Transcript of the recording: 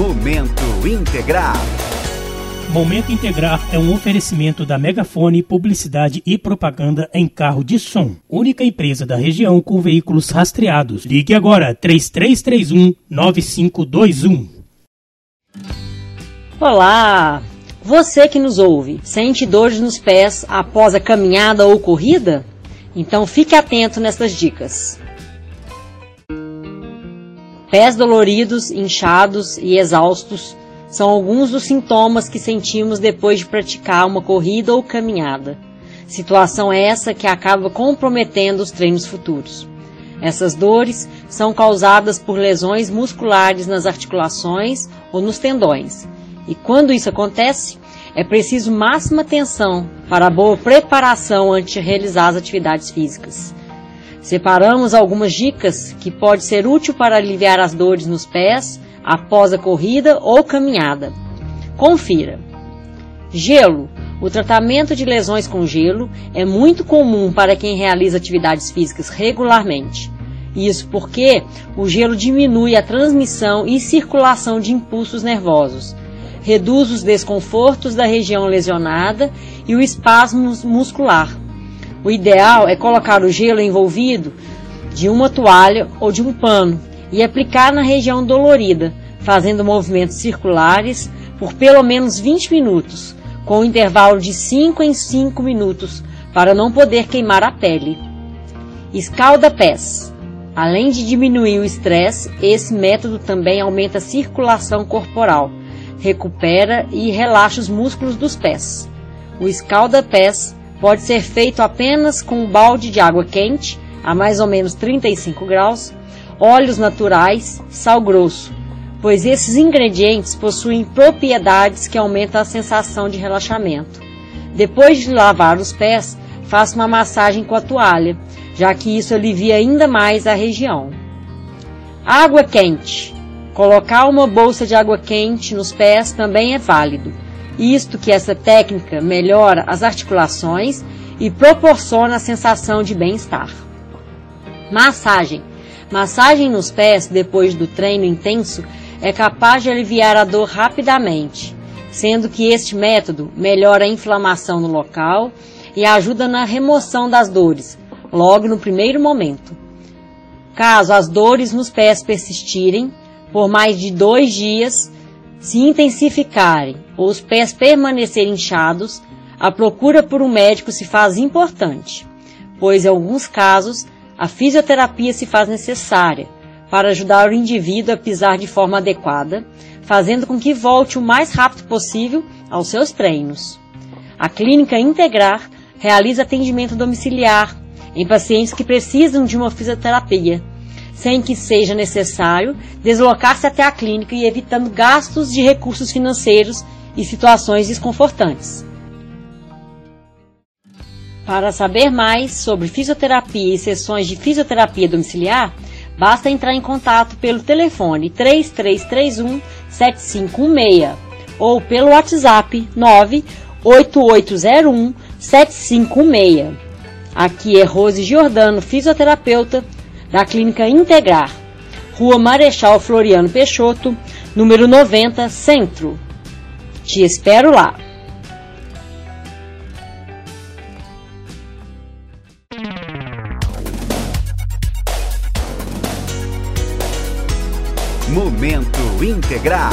Momento Integrar. Momento Integrar é um oferecimento da Megafone Publicidade e Propaganda em Carro de Som, única empresa da região com veículos rastreados. Ligue agora 3331 9521. Olá! Você que nos ouve, sente dores nos pés após a caminhada ou corrida? Então fique atento nestas dicas. Pés doloridos, inchados e exaustos são alguns dos sintomas que sentimos depois de praticar uma corrida ou caminhada. Situação essa que acaba comprometendo os treinos futuros. Essas dores são causadas por lesões musculares nas articulações ou nos tendões. E quando isso acontece, é preciso máxima atenção para a boa preparação antes de realizar as atividades físicas. Separamos algumas dicas que pode ser útil para aliviar as dores nos pés após a corrida ou caminhada. Confira. Gelo. O tratamento de lesões com gelo é muito comum para quem realiza atividades físicas regularmente. Isso porque o gelo diminui a transmissão e circulação de impulsos nervosos, reduz os desconfortos da região lesionada e o espasmo muscular, o ideal é colocar o gelo envolvido de uma toalha ou de um pano e aplicar na região dolorida, fazendo movimentos circulares por pelo menos 20 minutos, com um intervalo de 5 em 5 minutos, para não poder queimar a pele. Escalda pés. Além de diminuir o estresse, esse método também aumenta a circulação corporal, recupera e relaxa os músculos dos pés. O escalda pés Pode ser feito apenas com um balde de água quente, a mais ou menos 35 graus, óleos naturais, sal grosso, pois esses ingredientes possuem propriedades que aumentam a sensação de relaxamento. Depois de lavar os pés, faça uma massagem com a toalha, já que isso alivia ainda mais a região. Água quente. Colocar uma bolsa de água quente nos pés também é válido isto que essa técnica melhora as articulações e proporciona a sensação de bem-estar. Massagem. Massagem nos pés depois do treino intenso é capaz de aliviar a dor rapidamente, sendo que este método melhora a inflamação no local e ajuda na remoção das dores, logo no primeiro momento. Caso as dores nos pés persistirem por mais de dois dias, se intensificarem ou os pés permanecerem inchados, a procura por um médico se faz importante, pois em alguns casos a fisioterapia se faz necessária para ajudar o indivíduo a pisar de forma adequada, fazendo com que volte o mais rápido possível aos seus treinos. A clínica Integrar realiza atendimento domiciliar em pacientes que precisam de uma fisioterapia sem que seja necessário deslocar-se até a clínica e evitando gastos de recursos financeiros e situações desconfortantes. Para saber mais sobre fisioterapia e sessões de fisioterapia domiciliar, basta entrar em contato pelo telefone 3331 7516 ou pelo WhatsApp 98801 7516. Aqui é Rose Giordano, fisioterapeuta da Clínica Integrar, Rua Marechal Floriano Peixoto, número 90, Centro. Te espero lá. Momento Integrar.